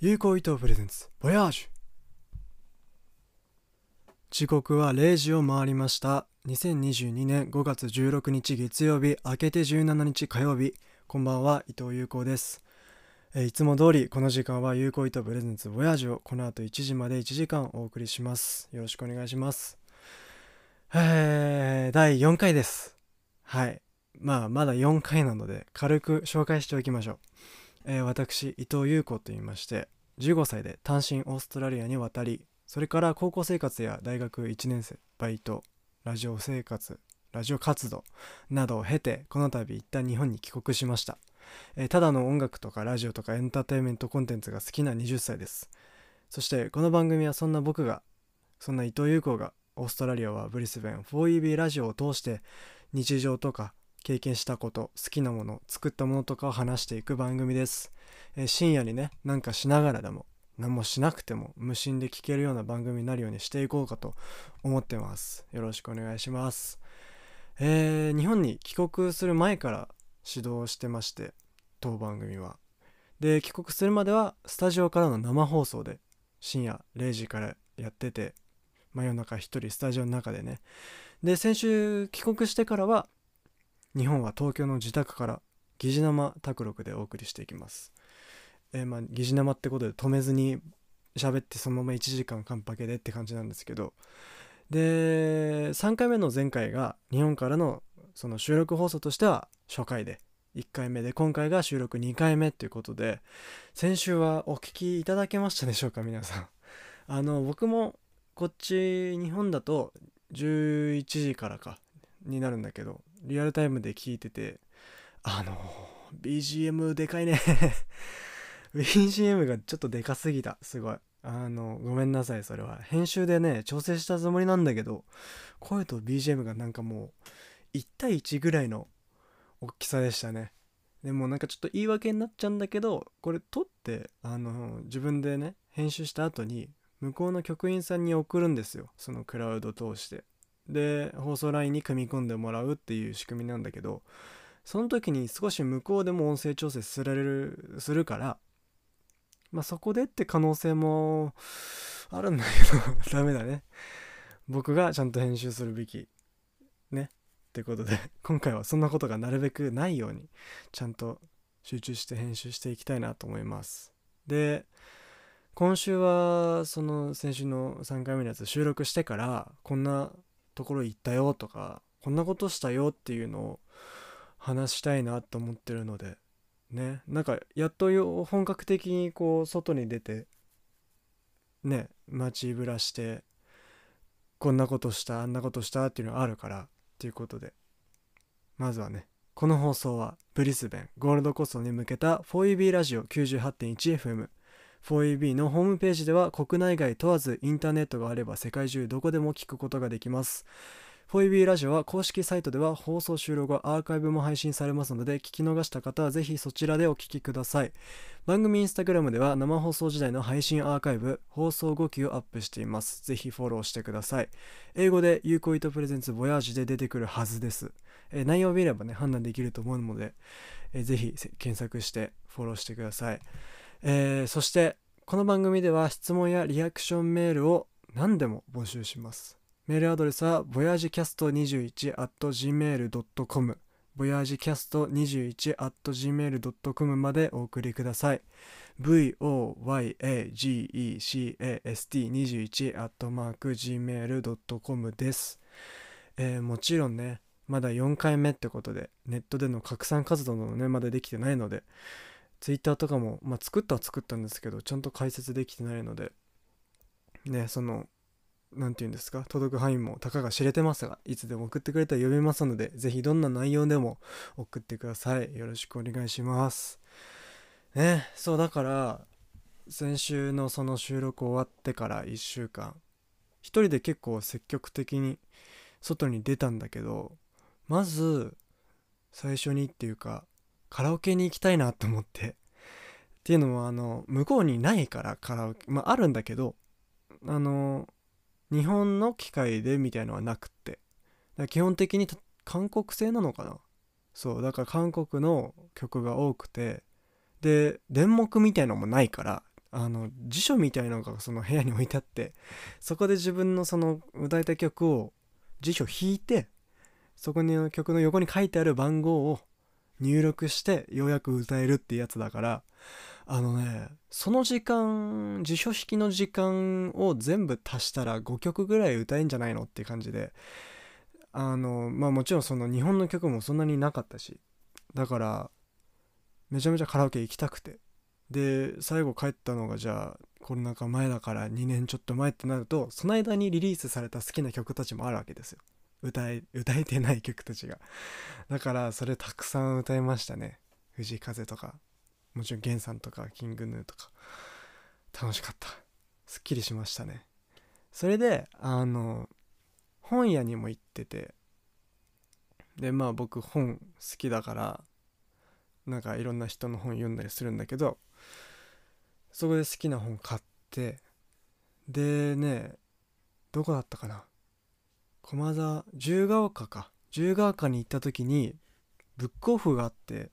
有効伊藤プレゼンツ。ボヤージュ時刻は0時を回りました。2022年5月16日月曜日。明けて17日火曜日。こんばんは伊藤有効です。えいつも通りこの時間は有効伊藤プレゼンツボヤージュをこの後1時まで1時間お送りします。よろしくお願いします。えー、第4回です。はい。まあまだ4回なので軽く紹介しておきましょう。えー私伊藤優子と言いまして15歳で単身オーストラリアに渡りそれから高校生活や大学1年生バイトラジオ生活ラジオ活動などを経てこの度一旦日本に帰国しました、えーただの音楽とかラジオとかエンターテインメントコンテンツが好きな20歳です。そしてこの番組はそんな僕がそんな伊藤優子がオーストラリアはブリスベン 4EB ラジオを通して日常とか経験したこと好きなもの作ったものとかを話していく番組です、えー深夜にねなんかしながらでも何もしなくても無心で聞けるような番組になるようにしていこうかと思ってます。よろしくお願いします。えー日本に帰国する前から指導してまして当番組は。で帰国するまではスタジオからの生放送で深夜0時からやってて真夜中一人スタジオの中でね。で先週帰国してからは日本は東京の自宅から疑似生卓録でお送りしていきます。えーまあ疑似生ってことで止めずに喋ってそのまま1時間カンパケでって感じなんですけどで3回目の前回が日本からのその収録放送としては初回で1回目で今回が収録2回目っていうことで先週はお聞きいただけましたでしょうか皆さん あの僕もこっち日本だと11時からかになるんだけどリアルタイムで聞いててあの BGM でかいね。BGM がちょっとでかすぎた。すごい。あのごめんなさいそれは。編集でね調整したつもりなんだけど声と BGM がなんかもう1対1ぐらいの大きさでしたね。でもなんかちょっと言い訳になっちゃうんだけどこれ撮ってあの自分でね編集した後に向こうの局員さんに送るんですよ。そのクラウド通して。で放送ラインに組み込んでもらうっていう仕組みなんだけどその時に少し向こうでも音声調整すられるするからまあそこでって可能性もあるんだけど ダメだね。僕がちゃんと編集するべきね。ってことで今回はそんなことがなるべくないようにちゃんと集中して編集していきたいなと思います。で今週はその先週の3回目のやつ収録してからこんなところ行ったよとかこんなことしたよっていうのを話したいなと思ってるのでねなんかやっと本格的にこう外に出てね街ぶらしてこんなことしたあんなことしたっていうのがあるからっていうことでまずはねこの放送はブリスベンゴールドコーストに向けた 4EB ラジオ 98.1FM 4EB のホームページでは国内外問わずインターネットがあれば世界中どこでも聞くことができます。4EB ラジオは公式サイトでは放送終了後アーカイブも配信されますので聞き逃した方はぜひそちらでお聞きください。番組インスタグラムでは生放送時代の配信アーカイブ放送後期をアップしています。ぜひフォローしてください。英語で有効糸プレゼンツボヤージュで出てくるはずです、内容を見ればね判断できると思うので、ぜひ検索してフォローしてください。えーそしてこの番組では質問やリアクションメールを何でも募集します。メールアドレスは voyagecast21.gmail.com voyagecast21.gmail.com までお送りください。voyagecast21.gmail.com です、えーもちろんねまだ4回目ってことでネットでの拡散活動のねまだできてないのでツイッターとかも、まあ、作ったは作ったんですけどちゃんと解説できてないのでねその何て言うんですか届く範囲もたかが知れてますがいつでも送ってくれたら読みますのでぜひどんな内容でも送ってください。よろしくお願いします。ねそうだから先週のその収録終わってから1週間一人で結構積極的に外に出たんだけどまず最初にっていうかカラオケに行きたいなと思って。っていうのはあの向こうにないからカラオケまああるんだけどあの日本の機械でみたいのはなくって。だ基本的に韓国製なのかな。そうだから韓国の曲が多くて。で電目みたいのもないからあの辞書みたいのがその部屋に置いてあってそこで自分のその歌いた曲を辞書引いてそこに曲の横に書いてある番号を入力してようやく歌えるってやつだからあのねその時間辞書引きの時間を全部足したら5曲ぐらい歌えんじゃないのって感じであのまあもちろんその日本の曲もそんなになかったしだからめちゃめちゃカラオケ行きたくて。で最後帰ったのがじゃあコロナ禍前だから2年ちょっと前ってなるとその間にリリースされた好きな曲たちもあるわけですよ。歌え歌えてない曲たちが。だからそれたくさん歌いましたね。藤井風とかもちろん源さんとかキングヌーとか。楽しかった。すっきりしましたね。それであの本屋にも行ってて。でまあ僕本好きだからなんかいろんな人の本読んだりするんだけどそこで好きな本買って。でねどこだったかな？駒沢自由が丘か。自由が丘に行った時にブックオフがあって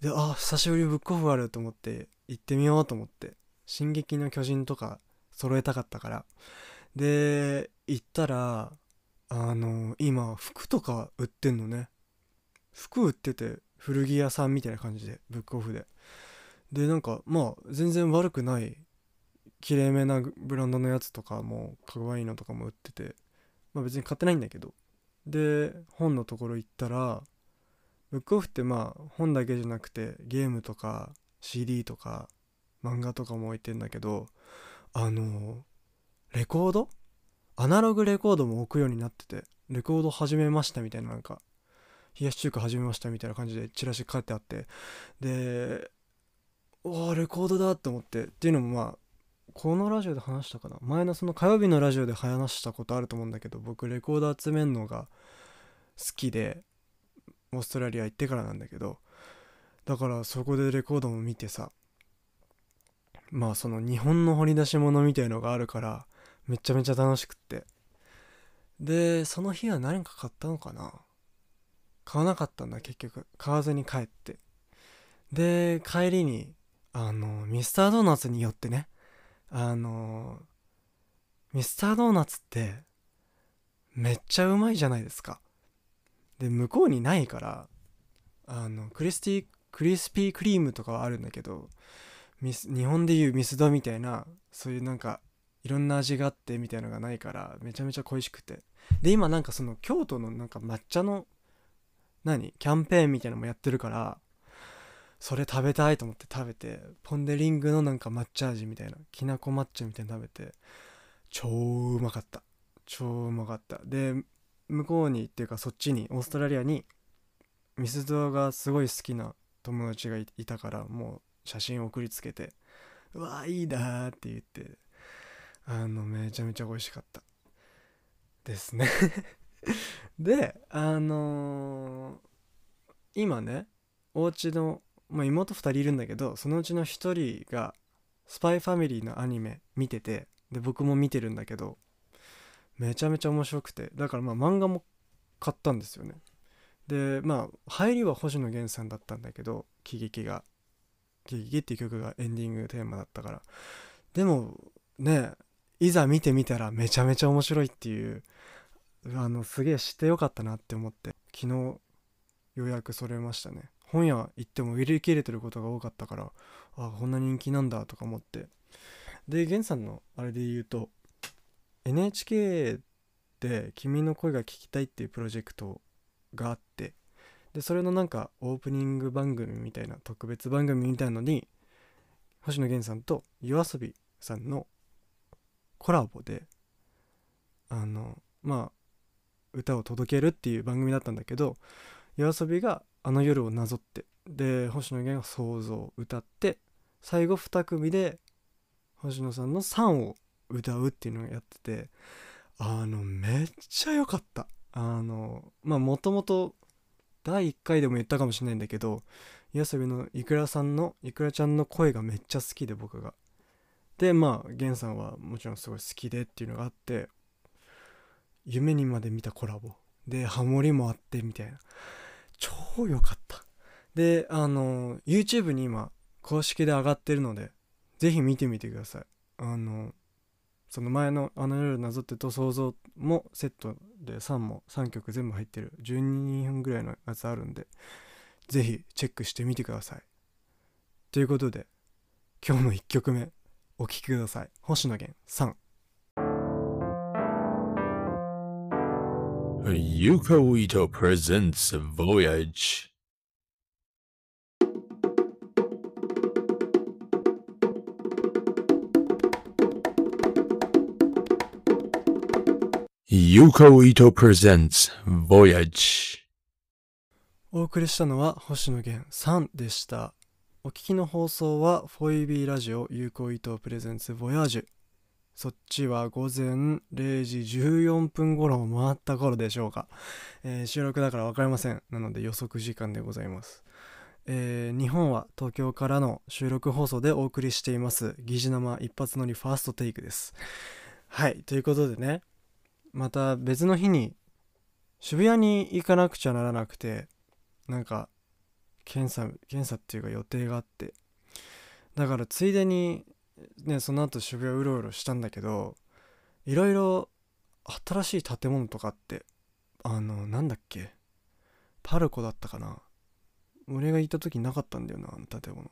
であ久しぶりにブックオフあると思って行ってみようと思って「進撃の巨人」とか揃えたかったから。で行ったらあの今服とか売ってんのね。服売ってて古着屋さんみたいな感じでブックオフで。でなんかまあ全然悪くないきれいめなブランドのやつとかもかわいいのとかも売ってて。まあ別に買ってないんだけど。で本のところ行ったらブックオフってまあ本だけじゃなくてゲームとか CD とか漫画とかも置いてんだけどあのレコード？アナログレコードも置くようになっててレコード始めましたみたいななんか冷やし中華始めましたみたいな感じでチラシ書いてあって。でおーレコードだと思って。っていうのもまあこのラジオで話したかな？前のその火曜日のラジオで話したことあると思うんだけど僕レコード集めるのが好きでオーストラリア行ってからなんだけどだからそこでレコードも見てさまあその日本の掘り出し物みたいのがあるからめちゃめちゃ楽しくって。でその日は何か買ったのかな？買わなかったんだ結局。買わずに帰って。で帰りにあのミスタードーナツによってね。あのミスタードーナツってめっちゃうまいじゃないですか。で向こうにないからあのクリスティクリスピークリームとかはあるんだけどミス日本でいうミスドみたいなそういうなんかいろんな味があってみたいのがないからめちゃめちゃ恋しくて。で今なんかその京都のなんか抹茶の何？キャンペーンみたいなのもやってるからそれ食べたいと思って食べてポン・デ・リングのなんか抹茶味みたいなきなこ抹茶みたいな食べて超うまかった。超うまかった。で向こうにっていうかそっちにオーストラリアにミスドがすごい好きな友達がいたからもう写真送りつけて「うわいいな」って言ってあのめちゃめちゃ美味しかった。ですね。であのー、今ねお家の、まあ、妹2人いるんだけどそのうちの1人がスパイファミリーのアニメ見ててで僕も見てるんだけどめちゃめちゃ面白くてだからまあ漫画も買ったんですよね。でまあ入りは星野源さんだったんだけど喜劇が「喜劇」っていう曲がエンディングテーマだったから。でもねいざ見てみたらめちゃめちゃ面白いっていうあのすげえ知ってよかったなって思って昨日ようやくそれましたね。本屋行っても売り切れてることが多かったからあこんな人気なんだとか思って。で源さんのあれで言うと NHK で「君の声が聞きたい」っていうプロジェクトがあってでそれのなんかオープニング番組みたいな特別番組みたいのに星野源さんと YOASOBI さんのコラボであのまあ歌を届けるっていう番組だったんだけど YOASOBI が「あの夜」をなぞって。で星野源が「想像」を歌って最後2組で星野さんの「3」を歌うっていうのをやっててあのめっちゃ良かった。あのまあもともと第1回でも言ったかもしれないんだけど YOASOBI のいくらさんのいくらちゃんの声がめっちゃ好きで僕が。でまあ源さんはもちろんすごい好きでっていうのがあって夢にまで見たコラボ。でハモリもあってみたいな。超良かった。であの YouTube に今公式で上がってるのでぜひ見てみてください。あのその前の「あの夜なぞってと想像」もセットで3も3曲全部入ってる12分ぐらいのやつあるんでぜひチェックしてみてください。ということで今日の1曲目お聴きください。星野源3 Yuko Ito presents Voyage. ユコイト presents Voyage. お送りしたのは星野源3でした。お聞きの放送は 4EB ラジオ有効伊藤プレゼンツボヤージュそっちは午前0時14分頃を回った頃でしょうか、えー収録だから分かりません。なので予測時間でございます、えー日本は東京からの収録放送でお送りしています。疑似生一発乗りファーストテイクです。はいということでね。また別の日に渋谷に行かなくちゃならなくてなんか検査検査っていうか予定があって。だからついでにねその後渋谷うろうろしたんだけどいろいろ新しい建物とかってあのなんだっけパルコだったかな俺が行った時なかったんだよなあの建物。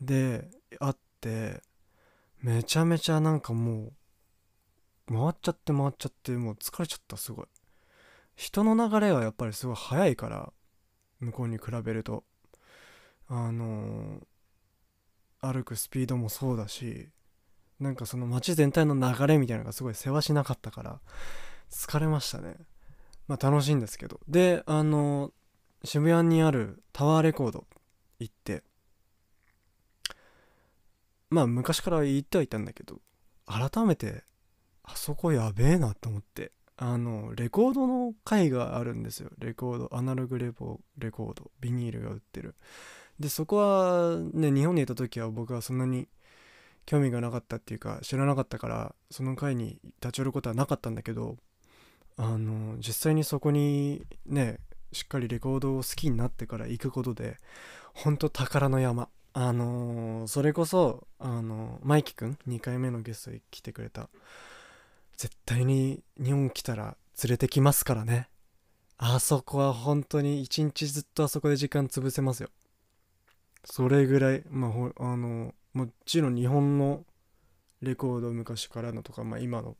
であってめちゃめちゃなんかもう回っちゃって回っちゃってもう疲れちゃったすごい。人の流れがやっぱりすごい速いから向こうに比べると。あのー歩くスピードもそうだしなんかその街全体の流れみたいなのがすごい世話しなかったから疲れましたね。まあ楽しいんですけど。であの渋谷にあるタワーレコード行ってまあ昔から言ってはいたんだけど改めてあそこやべえなと思ってあのレコードの回があるんですよ。レコードアナログレポレコードビニールが売ってる。でそこはね日本にいた時は僕はそんなに興味がなかったっていうか知らなかったからその回に立ち寄ることはなかったんだけどあの実際にそこにねしっかりレコードを好きになってから行くことでほんと宝の山。あのそれこそあのマイキくん2回目のゲストに来てくれた。絶対に日本来たら連れてきますからね。あそこは本当に一日ずっとあそこで時間潰せますよ。それぐらいまあほあのもちろん日本のレコード昔からのとか、まあ、今の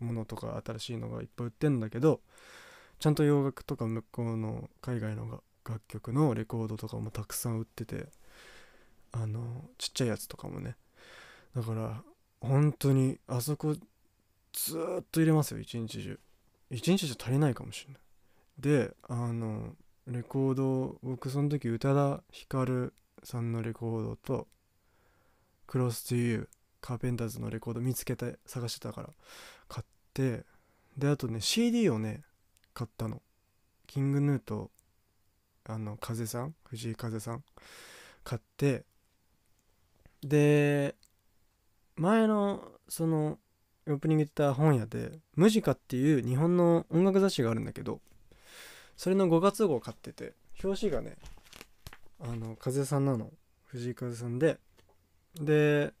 ものとか新しいのがいっぱい売ってんだけどちゃんと洋楽とか向こうの海外のが楽曲のレコードとかもたくさん売っててあのちっちゃいやつとかもね。だから本当にあそこずっと入れますよ一日中。一日じゃ足りないかもしれない。であのレコード僕その時宇多田ヒカルさんのレコードとクロス to you カーペンターズのレコード見つけて探してたから買ってであとね CD をね買ったの。キングヌーとあの風さん藤井風さん買ってで前のそのオープニングで言った本屋で「ムジカ」っていう日本の音楽雑誌があるんだけどそれの5月号買ってて表紙がねあの風さんなの？藤井風さんで。で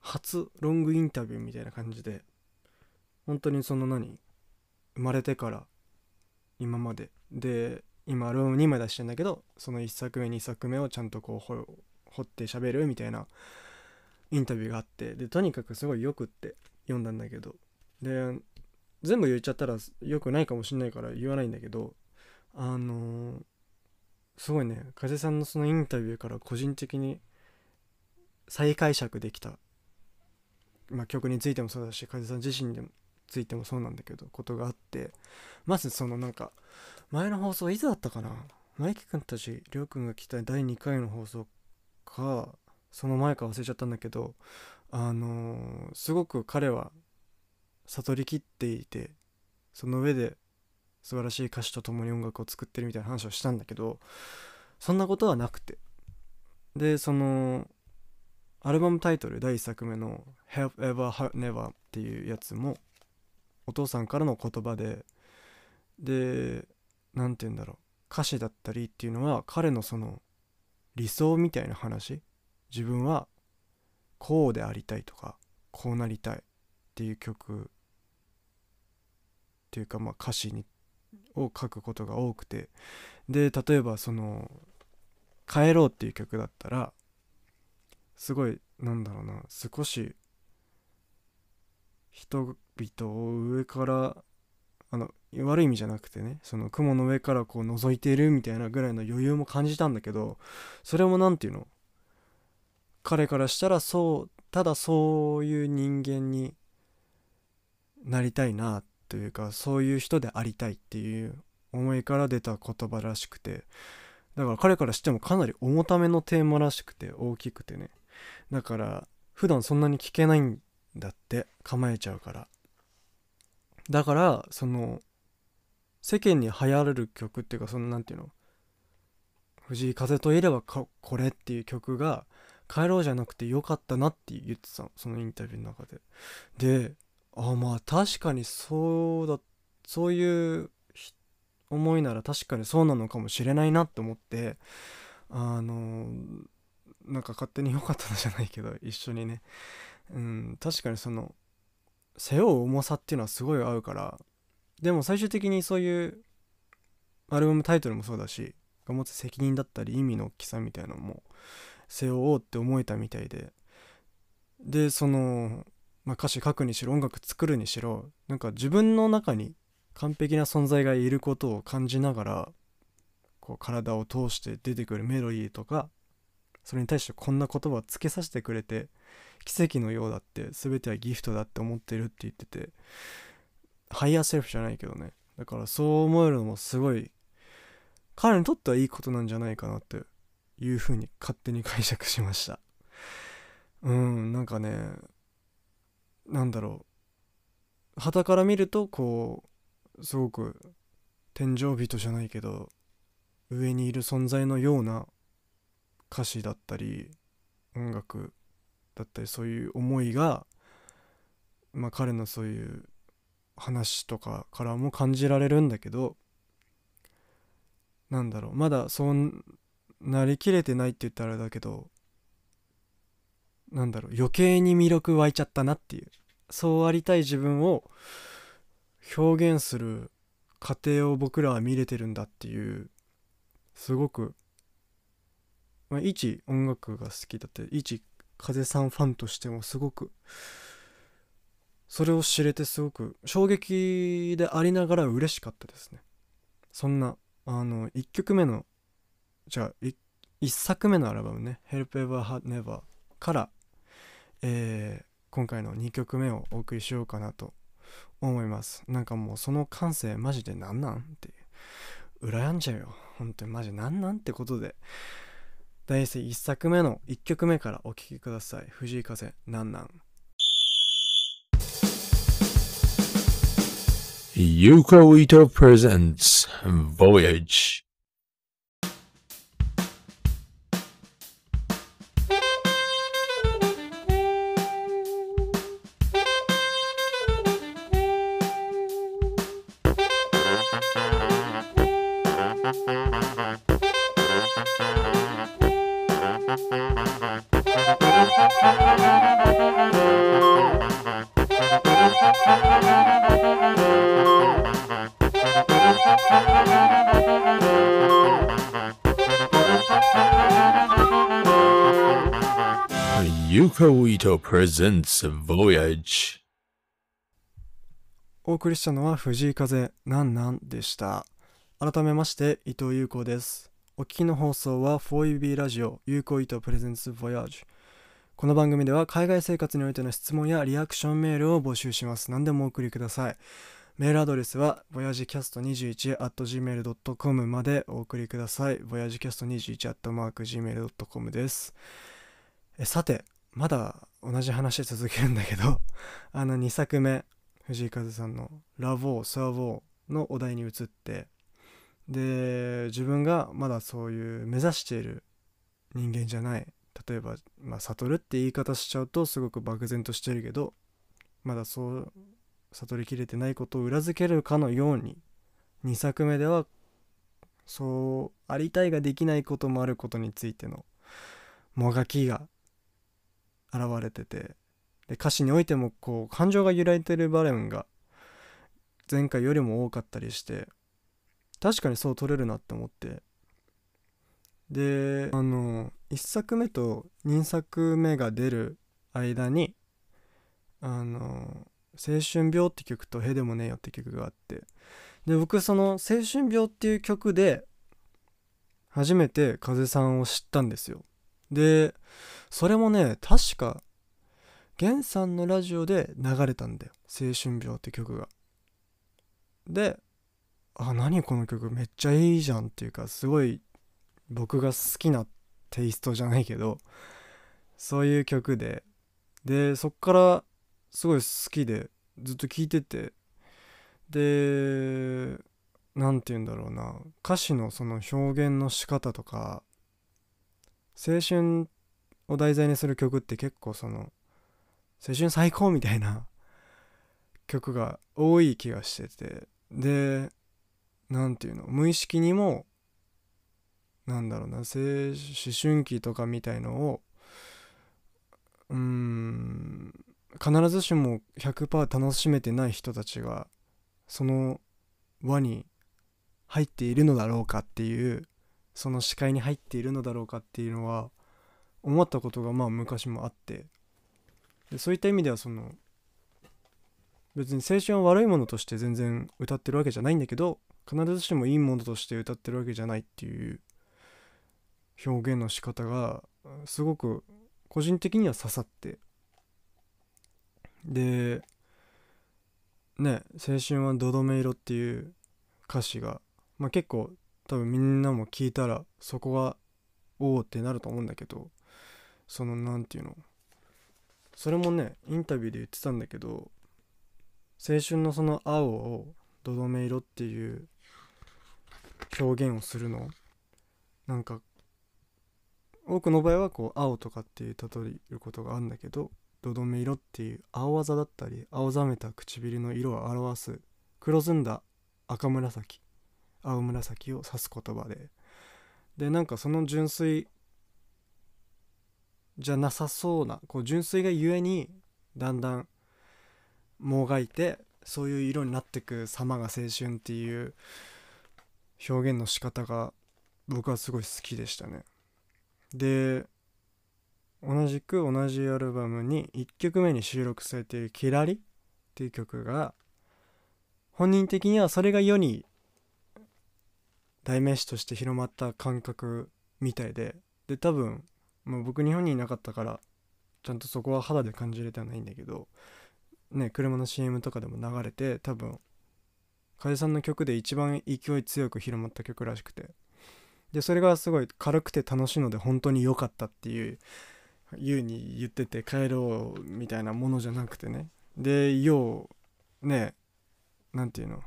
初ロングインタビューみたいな感じで本当にその何？生まれてから今まで。で今アルバム2枚出してんだけどその1作目2作目をちゃんとこう掘って喋るみたいなインタビューがあって。でとにかくすごいよくって読んだんだけど。で全部言っちゃったらよくないかもしんないから言わないんだけどあのーすごいね。風さんのそのインタビューから個人的に再解釈できた、まあ、曲についてもそうだし風さん自身についてもそうなんだけどことがあって。まずそのなんか前の放送いつだったかな？マイキ君たちりょうくんが来た第2回の放送かその前か忘れちゃったんだけどあのーすごく彼は悟りきっていてその上で素晴らしい歌詞とともに音楽を作ってるみたいな話をしたんだけどそんなことはなくて。でそのアルバムタイトル第1作目の「Have Ever Have Never」っていうやつもお父さんからの言葉でで何て言うんだろう。歌詞だったりっていうのは彼のその理想みたいな話。自分はこうでありたいとかこうなりたいっていう曲っていうかまあ歌詞にを書くことが多くて。で例えばその「帰ろう」っていう曲だったらすごいなんだろうな少し人々を上からあの悪い意味じゃなくてねその雲の上からこう覗いているみたいなぐらいの余裕も感じたんだけどそれも何て言うの？彼からしたらそうただそういう人間になりたいなっというかそういう人でありたいっていう思いから出た言葉らしくてだから彼からしてもかなり重ためのテーマらしくて大きくてね。だから普段そんなに聞けないんだって構えちゃうから。だからその世間に流行る曲っていうかその何て言うの？藤井風といえばこれっていう曲が帰ろうじゃなくてよかったなって言ってたそのインタビューの中で。であまあ確かにそうだそういう思いなら確かにそうなのかもしれないなって思ってあのなんか勝手に良かったのじゃないけど 一緒にね。うん確かにその背負う重さっていうのはすごい合うからでも最終的にそういうアルバムタイトルもそうだしが持つ責任だったり意味の大きさみたいなのも背負おうって思えたみたいで。でその、まあ、歌詞書くにしろ音楽作るにしろなんか自分の中に完璧な存在がいることを感じながらこう体を通して出てくるメロディーとかそれに対してこんな言葉をつけさせてくれて奇跡のようだって全てはギフトだって思ってるって言っててハイヤーセルフじゃないけどね。だからそう思えるのもすごい彼にとってはいいことなんじゃないかなっていうふうに勝手に解釈しました。うんなんかねなんだろう。旗から見るとこうすごく天井人じゃないけど上にいる存在のような歌詞だったり音楽だったりそういう思いが、まあ、彼のそういう話とかからも感じられるんだけどなんだろう。まだそうなりきれてないって言ったらあれだけどなんだろう余計に魅力湧いちゃったなっていう。そうありたい自分を表現する過程を僕らは見れてるんだっていうすごく、まあ、一音楽が好きだって一風さんファンとしてもすごくそれを知れてすごく衝撃でありながら嬉しかったですね。そんなあの1曲目のじゃあ 1, 作目のアルバムね「Help Ever Had Never」から、えー、今回の2曲目をお送りしようかなと思います。なんかもうその感性マジでなんなんって羨んじゃうよ。本当にマジなんなんってことで。第1作目の1曲目からお聴きください。藤井風なんなん。Yuko Ito presents Voyage. Yuko Ito presents Voyage. お送りしたのは藤井風なんなんでした改めまして伊藤優子ですお聞きの放送は 4UB ラジオ有効糸プレゼンツ Voyage この番組では海外生活においての質問やリアクションメールを募集します。何でもお送りください。メールアドレスは voyagecast21.gmail.com までお送りください。voyagecast21.gmail.com です。さてまだ同じ話続けるんだけど あの2作目藤井風さんの「ラボー・サーボー」のお題に移ってで自分がまだそういう目指している人間じゃない。例えばまあ悟るって言い方しちゃうとすごく漠然としてるけどまだそう悟りきれてないことを裏付けるかのように2作目ではそうありたいができないこともあることについてのもがきが現れててで歌詞においてもこう感情が揺らいでる場面が前回よりも多かったりして確かにそう撮れるなって思って。であの1作目と2作目が出る間にあの「青春病」って曲と「へでもねえよ」って曲があって。で僕その「青春病」っていう曲で初めて風さんを知ったんですよ。でそれもね確か源さんのラジオで流れたんだよ「青春病」って曲が。であ何この曲めっちゃいいじゃんっていうかすごい僕が好きなテイストじゃないけどそういう曲で。でそっからすごい好きでずっと聴いてて。で何て言うんだろうな。歌詞のその表現の仕方とか青春を題材にする曲って結構その青春最高みたいな曲が多い気がしてて。で何て言うの無意識にもなんだろうな思春期とかみたいのをうーん必ずしも100%楽しめてない人たちがその輪に入っているのだろうかっていうその視界に入っているのだろうかっていうのは思ったことがまあ昔もあって。でそういった意味ではその別に青春は悪いものとして全然歌ってるわけじゃないんだけど必ずしもいいものとして歌ってるわけじゃないっていう表現の仕方がすごく個人的には刺さって。でね「青春はどどめ色」っていう歌詞が、まあ、結構多分みんなも聞いたらそこがおおってなると思うんだけどその何て言うのそれもねインタビューで言ってたんだけど青春のその青をどどめ色っていう表現をするの？なんか多くの場合はこう青とかっていう例えることがあるんだけどどどめ色っていう青技だったり青ざめた唇の色を表す黒ずんだ赤紫青紫を指す言葉で。でなんかその純粋じゃなさそうなこう純粋がゆえにだんだんもがいてそういう色になってく様が青春っていう表現の仕方が僕はすごい好きでしたね。で同じく同じアルバムに1曲目に収録されている「キラリ」っていう曲が本人的にはそれが世に代名詞として広まった感覚みたいでで多分もう僕日本にいなかったからちゃんとそこは肌で感じれてはないんだけどね車の CM とかでも流れて多分楓さんの曲で一番勢い強く広まった曲らしくて。でそれがすごい軽くて楽しいので本当に良かったっていう言うに言ってて帰ろうみたいなものじゃなくてね。でようね何て言うの？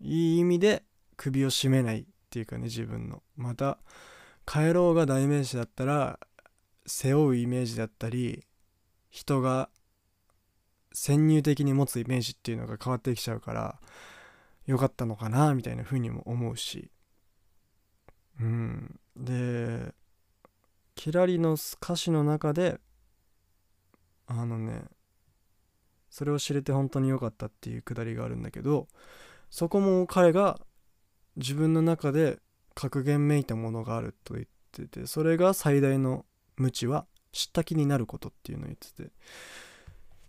いい意味で首を絞めないっていうかね自分の。また帰ろうが代名詞だったら背負うイメージだったり人が先入的に持つイメージっていうのが変わってきちゃうから良かったのかなみたいな風にも思うし。うん。でキラリの歌詞の中であのねそれを知れて本当に良かったっていうくだりがあるんだけどそこも彼が自分の中で格言めいたものがあると言っててそれが最大の無知は知った気になることっていうのを言ってて。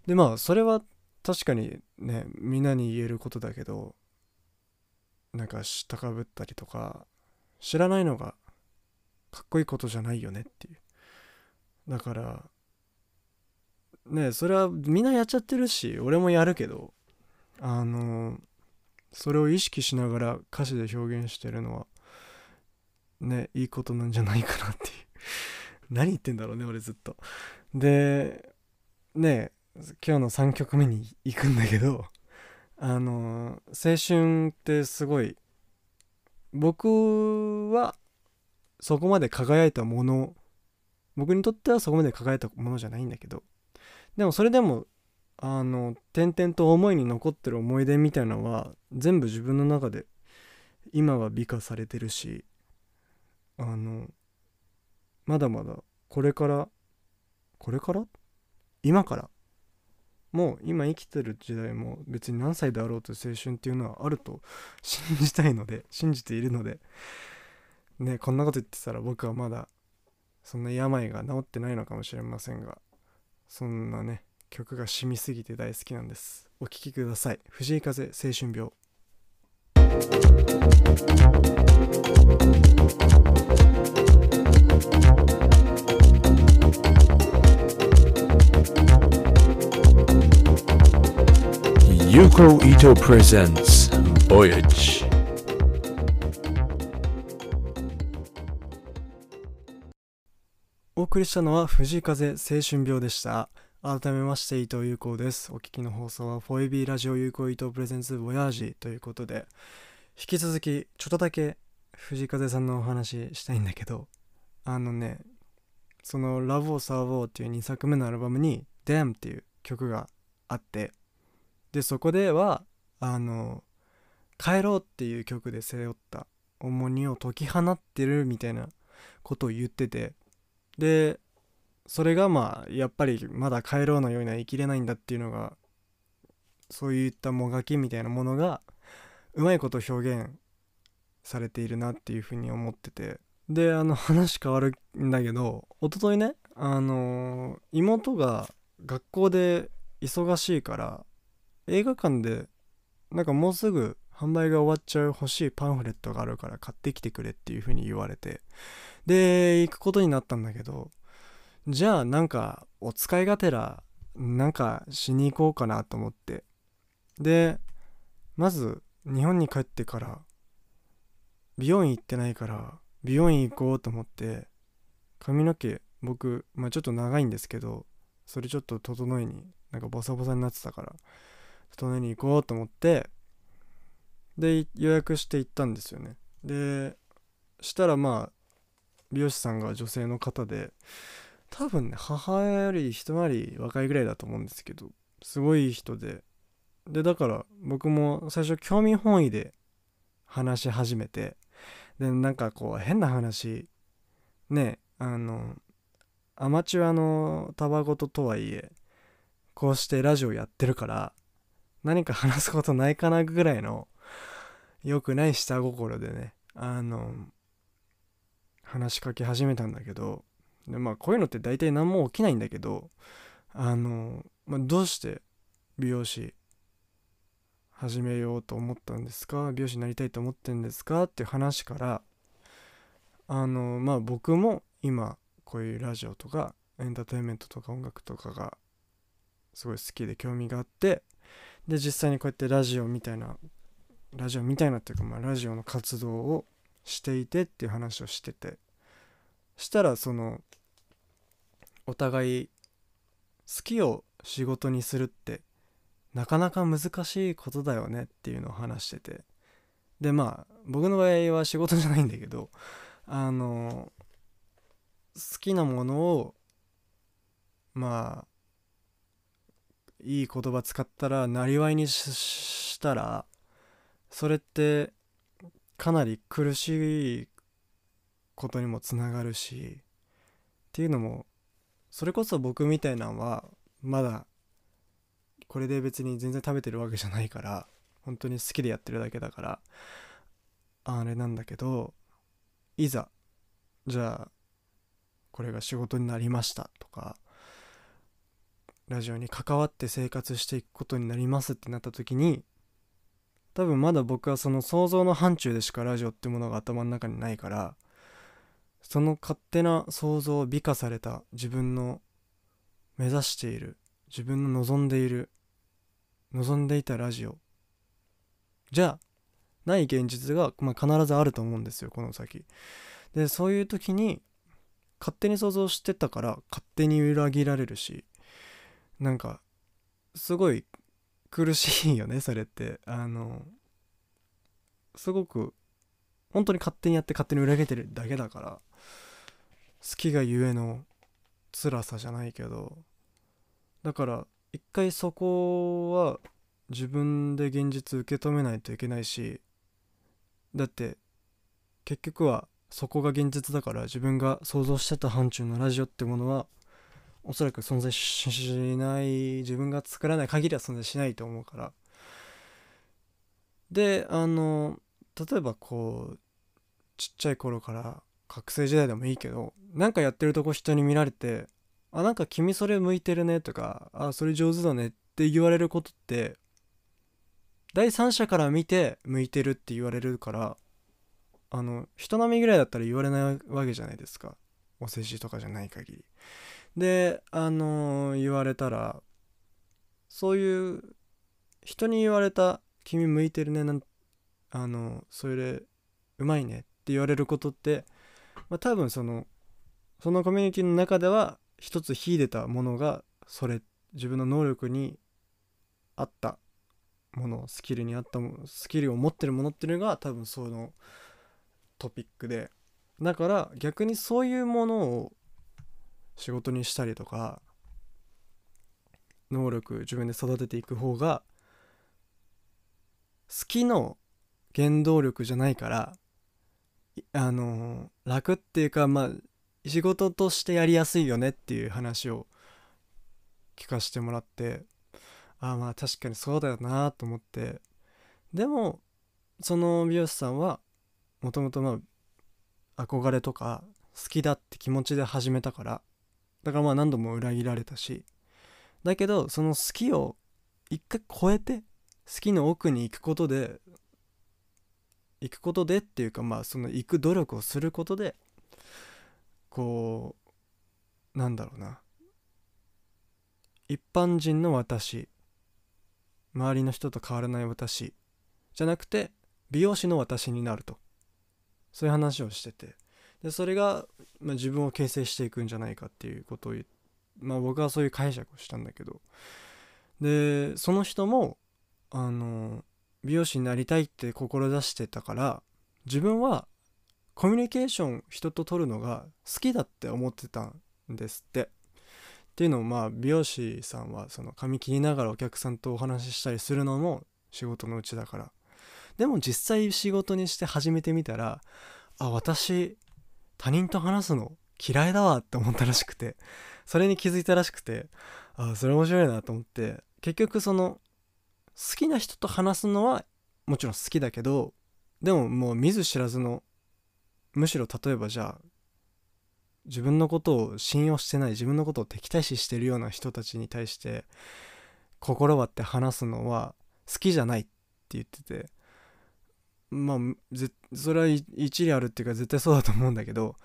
でまあそれは確かにねみんなに言えることだけどなんか知ったかぶったりとか知らないのがかっこいいことじゃないよねっていう。だからねそれはみんなやっちゃってるし俺もやるけどあのそれを意識しながら歌詞で表現してるのはねいいことなんじゃないかなっていう。何言ってんだろうね俺ずっと。でね今日の3曲目に行くんだけどあの青春ってすごい僕はそこまで輝いたもの僕にとってはそこまで輝いたものじゃないんだけどでもそれでもあの点々と思いに残ってる思い出みたいなのは全部自分の中で今は美化されてるしあのまだまだこれからこれから？今から？もう今生きてる時代も別に何歳であろうと青春っていうのはあると信じたいので信じているのでねこんなこと言ってたら僕はまだそんな病が治ってないのかもしれませんがそんなね曲が染みすぎて大好きなんです。お聴きください。藤井風青春病。Yuko Ito presents Voyage. お送りしたのは藤井風青春病でした改めまして伊藤優子ですお聞きの放送は 4AB ラジオ有効伊藤プレゼンツボヤージということで引き続きちょっとだけ藤井風さんのお話したいんだけどあのねその「Love or Serve」っていう2作目のアルバムに「Damn」っていう曲があってでそこではあの「帰ろう」っていう曲で背負った重荷を解き放ってるみたいなことを言っててでそれがまあやっぱりまだ帰ろうのようには生きれないんだっていうのがそういったもがきみたいなものがうまいこと表現されているなっていうふうに思ってて。であの話変わるんだけど一昨日ねあの妹が学校で忙しいから映画館でなんかもうすぐ販売が終わっちゃう欲しいパンフレットがあるから買ってきてくれっていうふうに言われて。で行くことになったんだけどじゃあなんかお使いがてらなんかしに行こうかなと思って。でまず日本に帰ってから美容院行ってないから美容院行こうと思って髪の毛僕、まあ、ちょっと長いんですけどそれちょっと整えになんかボサボサになってたから。整えに行こうと思ってで予約して行ったんですよね。でしたらまあ美容師さんが女性の方で多分ね母親より一回り若いぐらいだと思うんですけどすごい人で。でだから僕も最初興味本位で話し始めてでなんかこう変な話ねあのアマチュアのタバコととはいえこうしてラジオやってるから何か話すことないかなぐらいの良くない下心でねあの話しかけ始めたんだけどでまあこういうのって大体何も起きないんだけどあの、まあ、どうして美容師始めようと思ったんですか？美容師になりたいと思ってんですか？っていう話からあのまあ僕も今こういうラジオとかエンターテインメントとか音楽とかがすごい好きで興味があってで実際にこうやってラジオみたいなラジオみたいなっていうかまあラジオの活動をしていてっていう話をしててしたらそのお互い好きを仕事にするってなかなか難しいことだよねっていうのを話しててでまあ僕の場合は仕事じゃないんだけどあの好きなものをまあいい言葉使ったらなりわいにしたらそれってかなり苦しいことにもつながるしっていうのもそれこそ僕みたいなのはまだこれで別に全然食べてるわけじゃないから本当に好きでやってるだけだからあれなんだけどいざじゃあこれが仕事になりましたとかラジオに関わって生活していくことになりますってなった時に多分まだ僕はその想像の範疇でしかラジオってものが頭の中にないからその勝手な想像を美化された自分の目指している自分の望んでいる望んでいたラジオじゃない現実が、まあ、必ずあると思うんですよこの先。でそういう時に勝手に想像してたから勝手に裏切られるしなんかすごい苦しいよね それって。あのすごく本当に勝手にやって勝手に裏切ってるだけだから好きがゆえの辛さじゃないけどだから一回そこは自分で現実受け止めないといけないしだって結局はそこが現実だから自分が想像してた範疇のラジオってものはおそらく存在しない自分が作らない限りは存在しないと思うから。であの例えばこうちっちゃい頃から学生時代でもいいけどなんかやってるとこ人に見られて「あなんか君それ向いてるね」とか「あそれ上手だね」って言われることって第三者から見て向いてるって言われるからあの人並みぐらいだったら言われないわけじゃないですか。お世辞とかじゃない限り。であの言われたらそういう人に言われた「君向いてるね」なんあのそれうまいねって言われることって、まあ、多分そのそのコミュニティの中では一つ秀でたものがそれ自分の能力に合ったものスキルに合ったものスキルを持ってるものっていうのが多分そのトピックで。だから逆にそういうものを仕事にしたりとか能力自分で育てていく方が好きの原動力じゃないからあの楽っていうかまあ仕事としてやりやすいよねっていう話を聞かせてもらってああまあ確かにそうだよなと思って。でもその美容師さんはもともとまあ憧れとか好きだって気持ちで始めたからだからまあ何度も裏切られたし。だけどその好きを一回超えて好きの奥に行くことで行くことでっていうかまあその行く努力をすることでこうなんだろうな。一般人の私周りの人と変わらない私じゃなくて美容師の私になると。そういう話をしてて。でそれが、まあ、自分を形成していくんじゃないかっていうことをまあ僕はそういう解釈をしたんだけど。でその人もあの美容師になりたいって志してたから自分はコミュニケーション人と取るのが好きだって思ってたんですって。っていうのもまあ美容師さんはその髪切りながらお客さんとお話ししたりするのも仕事のうちだから。でも実際仕事にして始めてみたらあ私他人と話すの嫌いだわって思ったらしくてそれに気づいたらしくてああそれ面白いなと思って結局その好きな人と話すのはもちろん好きだけどでももう見ず知らずのむしろ例えばじゃあ自分のことを信用してない自分のことを敵対視してるような人たちに対して心割って話すのは好きじゃないって言っててまあそれは一理あるっていうか絶対そうだと思うんだけど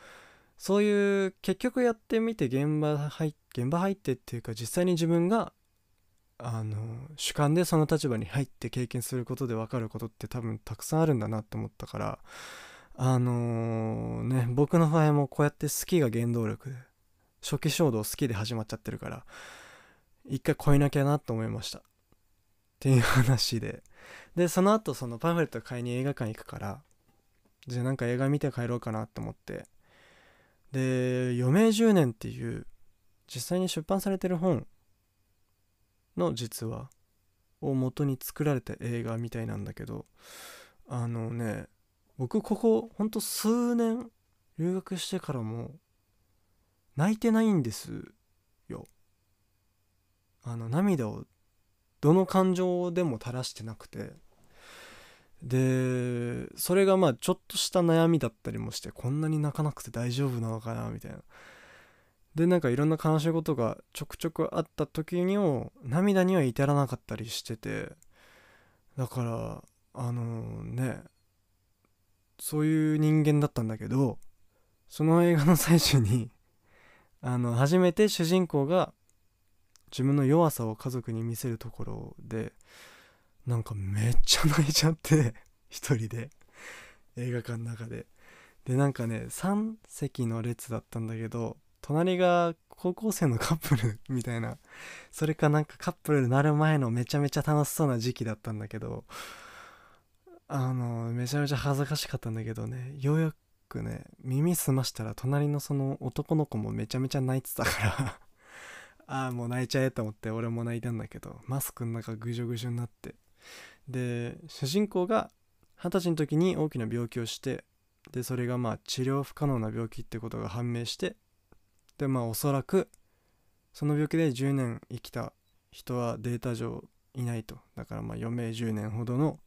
そういう結局やってみて現場入現場入ってっていうか実際に自分があの主観でその立場に入って経験することで分かることって多分たくさんあるんだなって思ったからあのーね僕の場合もこうやって好きが原動力で初期衝動好きで始まっちゃってるから一回超えなきゃなと思いました。っていう話で。でその後そのパンフレット買いに映画館行くからじゃあなんか映画見て帰ろうかなと思って。で「余命10年」っていう実際に出版されてる本の実話を元に作られた映画みたいなんだけどあのね僕ここほんと数年留学してからも泣いてないんですよ。あの涙をどの感情でも垂らしてなくて。でそれがまあちょっとした悩みだったりもしてこんなに泣かなくて大丈夫なのかなみたいな。でなんかいろんな悲しいことがちょくちょくあった時にも涙には至らなかったりしてて。だからあのねそういう人間だったんだけどその映画の最中にあの初めて主人公が自分の弱さを家族に見せるところでなんかめっちゃ泣いちゃって一人で映画館の中で。でなんかね3席の列だったんだけど隣が高校生のカップル みたいな。それかなんかカップルになる前のめちゃめちゃ楽しそうな時期だったんだけどあのめちゃめちゃ恥ずかしかったんだけどねようやくね耳澄ましたら隣のその男の子もめちゃめちゃ泣いてたから。ああもう泣いちゃえと思って俺も泣いたんだけどマスクの中ぐじゅぐじゅになって。で主人公が二十歳の時に大きな病気をしてでそれがまあ治療不可能な病気ってことが判明してでまあおそらくその病気で10年生きた人はデータ上いないと。だからまあ余命10年ほどの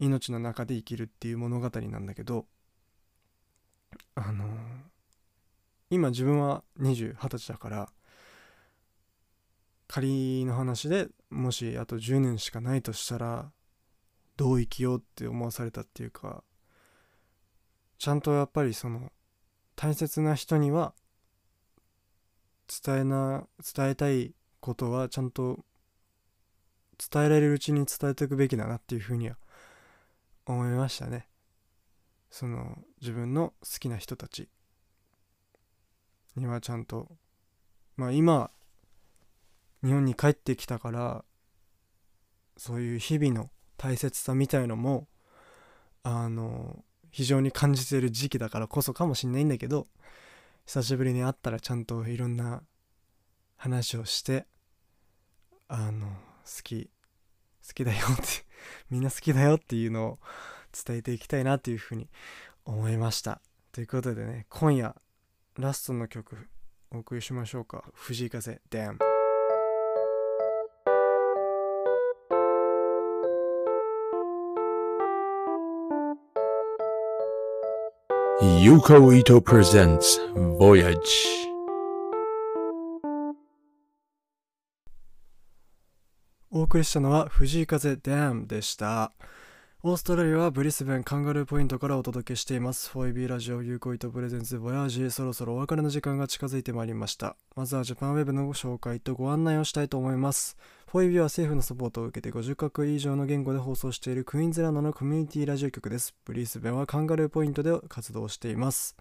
命の中で生きるっていう物語なんだけどあの今自分は20 20歳だから仮の話でもしあと10年しかないとしたらどう生きようって思わされたっていうかちゃんとやっぱりその大切な人には伝えな伝えたいことはちゃんと伝えられるうちに伝えていくべきだなっていうふうには思いましたね。その自分の好きな人たちにはちゃんとまあ今日本に帰ってきたからそういう日々の大切さみたいのもあの非常に感じてる時期だからこそかもしんないんだけど久しぶりに会ったらちゃんといろんな話をしてあの好き好きだよって みんな好きだよっていうのを伝えていきたいなっていうふうに思いました。ということでね今夜ラストの曲お送りしましょうか。藤井風 Damn Yuko Ito presents Voyage. お送りしたのは藤井風 Damn でしたオーストラリアはブリスベンカンガルーポイントからお届けしています。4EB ラジオ有効糸プレゼンツボヤージそろそろお別れの時間が近づいてまいりました。まずはジャパンウェブのご紹介とご案内をしたいと思います。4EB は政府のサポートを受けて50カ国以上の言語で放送しているクイーンズランドのコミュニティラジオ局です。ブリスベンはカンガルーポイントで活動しています。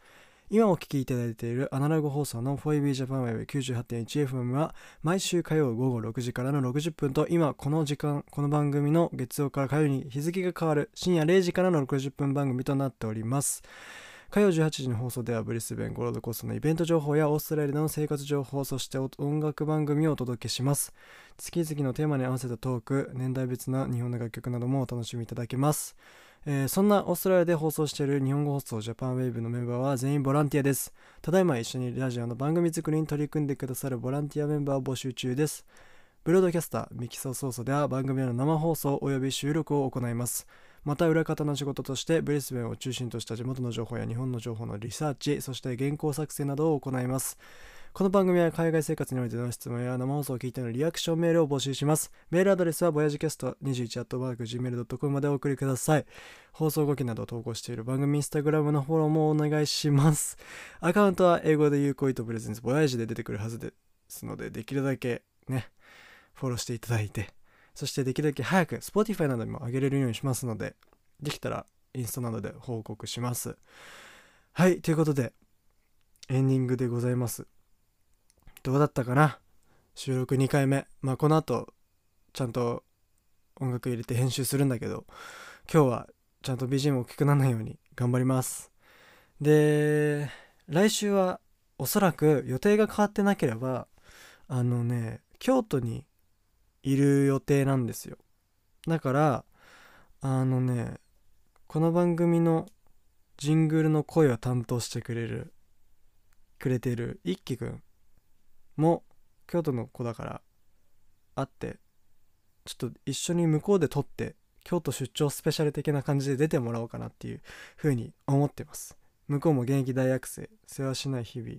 今お聞きいただいているアナログ放送の 4EB ジャパンウェブ 98.1FM は毎週火曜午後6時からの60分と今この時間この番組の月曜から火曜に日付が変わる深夜0時からの60分番組となっております。火曜18時の放送ではブリスベンゴールドコースのイベント情報やオーストラリアの生活情報そして音楽番組をお届けします。月々のテーマに合わせたトーク年代別な日本の楽曲などもお楽しみいただけます。えーそんなオーストラリアで放送している日本語放送ジャパンウェーブのメンバーは全員ボランティアです。ただいま一緒にラジオの番組作りに取り組んでくださるボランティアメンバーを募集中です。ブロードキャスター、ミキサーコースでは番組の生放送及び収録を行います。また裏方の仕事としてブリスベンを中心とした地元の情報や日本の情報のリサーチ、そして原稿作成などを行います。この番組は海外生活においての質問や生放送を聞いてのリアクションメールを募集します。メールアドレスはボヤジキャスト 21-gmail.com までお送りください。放送後期などを投稿している番組インスタグラムのフォローもお願いします。アカウントは英語で有効意図プレゼンツボヤージで出てくるはずですので、できるだけね、フォローしていただいて、そしてできるだけ早く Spotify などにも上げれるようにしますので、できたらインスタなどで報告します。はい、ということで、エンディングでございます。どうだったかな？収録2回目。まあ、この後、ちゃんと音楽入れて編集するんだけど、今日はちゃんと BGM 大きくならないように頑張ります。で、来週はおそらく予定が変わってなければ、あのね、京都にいる予定なんですよ。だから、あのね、この番組のジングルの声を担当してくれる、くれてる一輝くんも京都の子だから会ってちょっと一緒に向こうで撮って京都出張スペシャル的な感じで出てもらおうかなっていう風に思ってます。向こうも現役大学生世話しない日々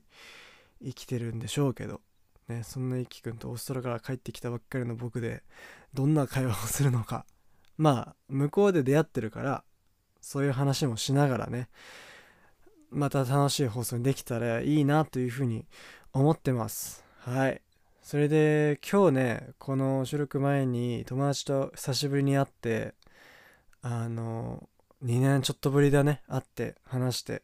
生きてるんでしょうけどねそんな一輝くんとオーストラから帰ってきたばっかりの僕でどんな会話をするのか。まあ向こうで出会ってるからそういう話もしながらねまた楽しい放送にできたらいいなというふうに思ってます。はい。それで今日ねこの収録前に友達と久しぶりに会ってあの2年ちょっとぶりだね会って話して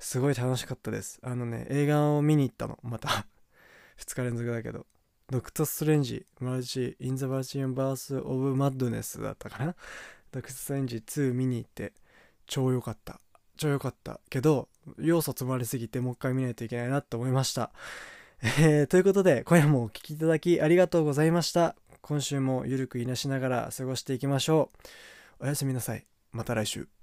すごい楽しかったです。あのね映画を見に行ったのまた。2日連続だけど。ドクター・ストレンジマルチ・イン・ザ・バーチン・バース・オブ・マッドネスだったかな？ドクター・ストレンジ2見に行って超良かった。超良かったけど要素詰まりすぎてもう一回見ないといけないなって思いました。えーということで今夜もお聴きいただきありがとうございました。今週もゆるくいなしながら過ごしていきましょう。おやすみなさい。また来週。